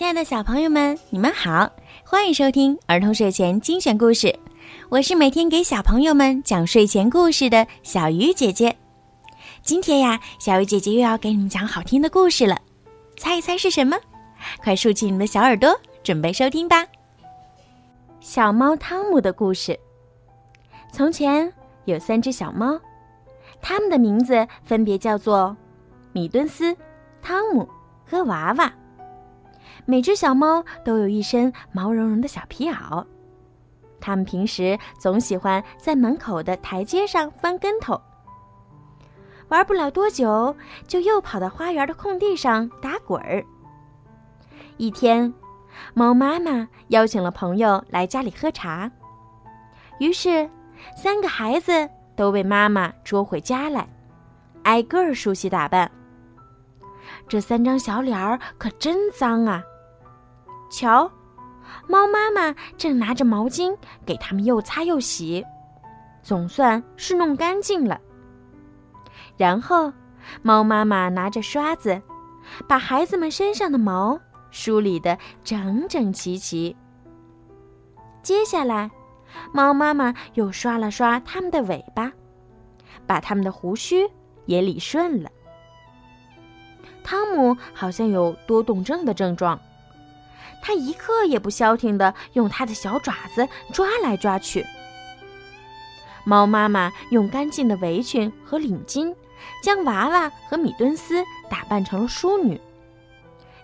亲爱的小朋友们，你们好，欢迎收听儿童睡前精选故事。我是每天给小朋友们讲睡前故事的小鱼姐姐。今天呀，小鱼姐姐又要给你们讲好听的故事了，猜一猜是什么？快竖起你们的小耳朵，准备收听吧。小猫汤姆的故事。从前有三只小猫，它们的名字分别叫做米敦斯、汤姆和娃娃。每只小猫都有一身毛茸茸的小皮袄，它们平时总喜欢在门口的台阶上翻跟头。玩不了多久，就又跑到花园的空地上打滚儿。一天，猫妈妈邀请了朋友来家里喝茶，于是三个孩子都被妈妈捉回家来，挨个儿梳洗打扮。这三张小脸儿可真脏啊！瞧，猫妈妈正拿着毛巾给它们又擦又洗，总算是弄干净了。然后，猫妈妈拿着刷子，把孩子们身上的毛梳理得整整齐齐。接下来，猫妈妈又刷了刷它们的尾巴，把它们的胡须也理顺了。汤姆好像有多动症的症状。他一刻也不消停地用他的小爪子抓来抓去。猫妈妈用干净的围裙和领巾，将娃娃和米敦斯打扮成了淑女。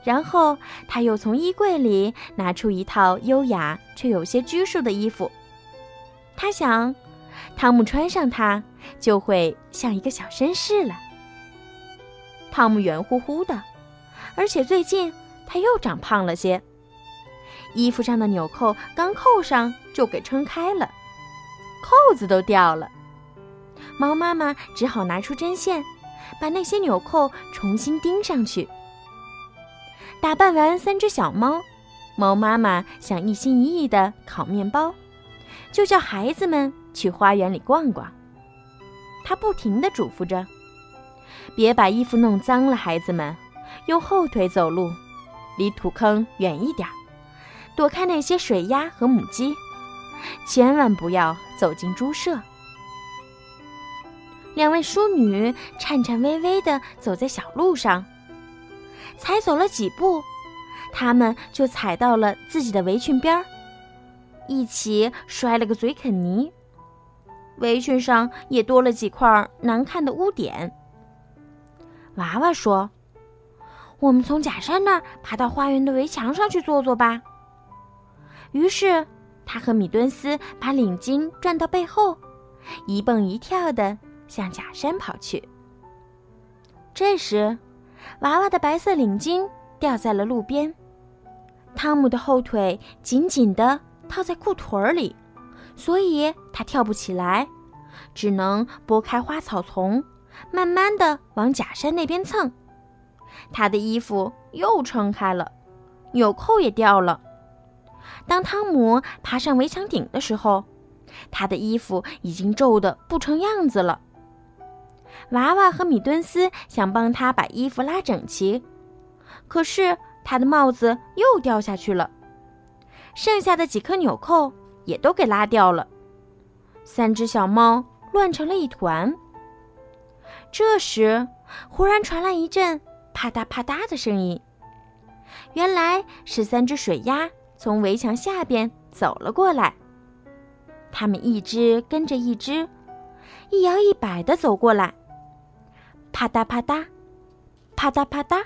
然后，他又从衣柜里拿出一套优雅却有些拘束的衣服。他想，汤姆穿上它就会像一个小绅士了。汤姆圆乎乎的，而且最近他又长胖了些。衣服上的纽扣刚扣上就给撑开了，扣子都掉了。猫妈妈只好拿出针线，把那些纽扣重新钉上去。打扮完三只小猫，猫妈妈想一心一意的烤面包，就叫孩子们去花园里逛逛。她不停的嘱咐着：“别把衣服弄脏了，孩子们，用后腿走路，离土坑远一点。”躲开那些水鸭和母鸡，千万不要走进猪舍。两位淑女颤颤巍巍地走在小路上，才走了几步，她们就踩到了自己的围裙边儿，一起摔了个嘴啃泥，围裙上也多了几块难看的污点。娃娃说：“我们从假山那儿爬到花园的围墙上去坐坐吧。”于是，他和米敦斯把领巾转到背后，一蹦一跳地向假山跑去。这时，娃娃的白色领巾掉在了路边，汤姆的后腿紧紧地套在裤腿儿里，所以他跳不起来，只能拨开花草丛，慢慢地往假山那边蹭。他的衣服又撑开了，纽扣也掉了。当汤姆爬上围墙顶的时候，他的衣服已经皱得不成样子了。娃娃和米敦斯想帮他把衣服拉整齐，可是他的帽子又掉下去了，剩下的几颗纽扣也都给拉掉了。三只小猫乱成了一团。这时，忽然传来一阵啪嗒啪嗒的声音，原来是三只水鸭。从围墙下边走了过来，他们一只跟着一只，一摇一摆的走过来。啪嗒啪嗒，啪嗒啪嗒。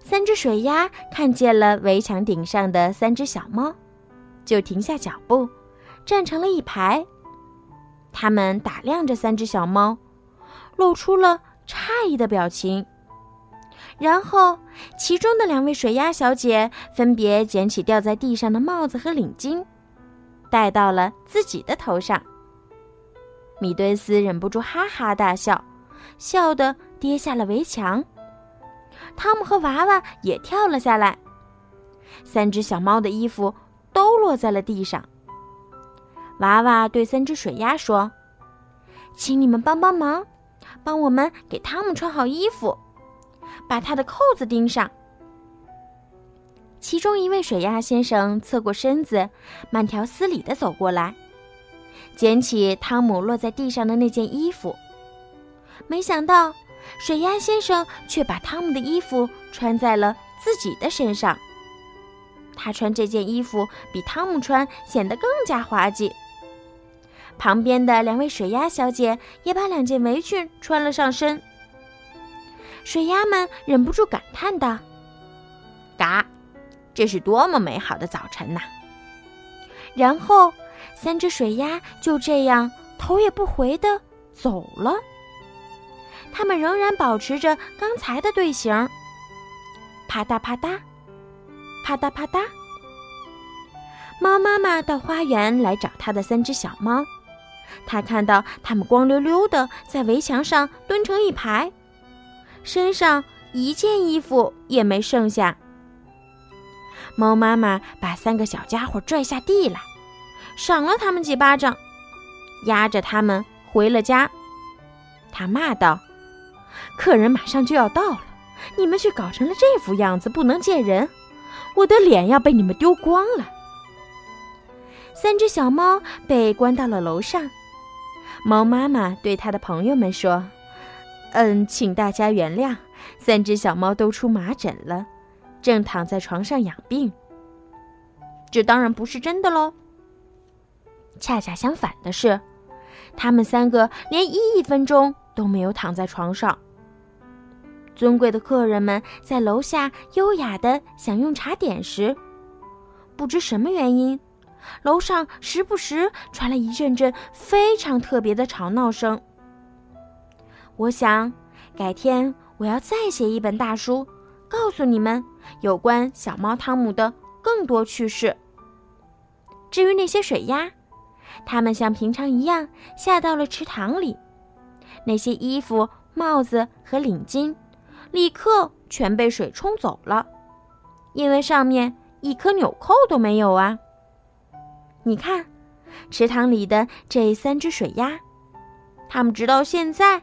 三只水鸭看见了围墙顶上的三只小猫，就停下脚步，站成了一排。他们打量着三只小猫，露出了诧异的表情。然后，其中的两位水鸭小姐分别捡起掉在地上的帽子和领巾，戴到了自己的头上。米敦斯忍不住哈哈大笑，笑得跌下了围墙。汤姆和娃娃也跳了下来，三只小猫的衣服都落在了地上。娃娃对三只水鸭说：“请你们帮帮忙，帮我们给汤姆穿好衣服。”把他的扣子钉上。其中一位水鸭先生侧过身子，慢条斯理地走过来，捡起汤姆落在地上的那件衣服。没想到，水鸭先生却把汤姆的衣服穿在了自己的身上。他穿这件衣服比汤姆穿显得更加滑稽。旁边的两位水鸭小姐也把两件围裙穿了上身。水鸭们忍不住感叹道：“嘎，这是多么美好的早晨呐！”然后，三只水鸭就这样头也不回地走了。它们仍然保持着刚才的队形，啪嗒啪嗒，啪嗒啪嗒。猫妈妈到花园来找它的三只小猫。它看到它们光溜溜的在围墙上蹲成一排，身上一件衣服也没剩下。猫妈妈把三个小家伙拽下地来，赏了他们几巴掌，压着他们回了家。他骂道：“客人马上就要到了，你们却搞成了这副样子，不能见人，我的脸要被你们丢光了。”三只小猫被关到了楼上。猫妈妈对它的朋友们说：“嗯，请大家原谅，三只小猫都出麻疹了，正躺在床上养病。这当然不是真的喽。恰恰相反的是，他们三个连一分钟都没有躺在床上。尊贵的客人们在楼下优雅的享用茶点时，不知什么原因。”楼上时不时传来一阵阵非常特别的吵闹声。我想，改天我要再写一本大书，告诉你们有关小猫汤姆的更多趣事。至于那些水鸭，它们像平常一样下到了池塘里，那些衣服、帽子和领巾，立刻全被水冲走了，因为上面一颗纽扣都没有啊。你看，池塘里的这三只水鸭，它们直到现在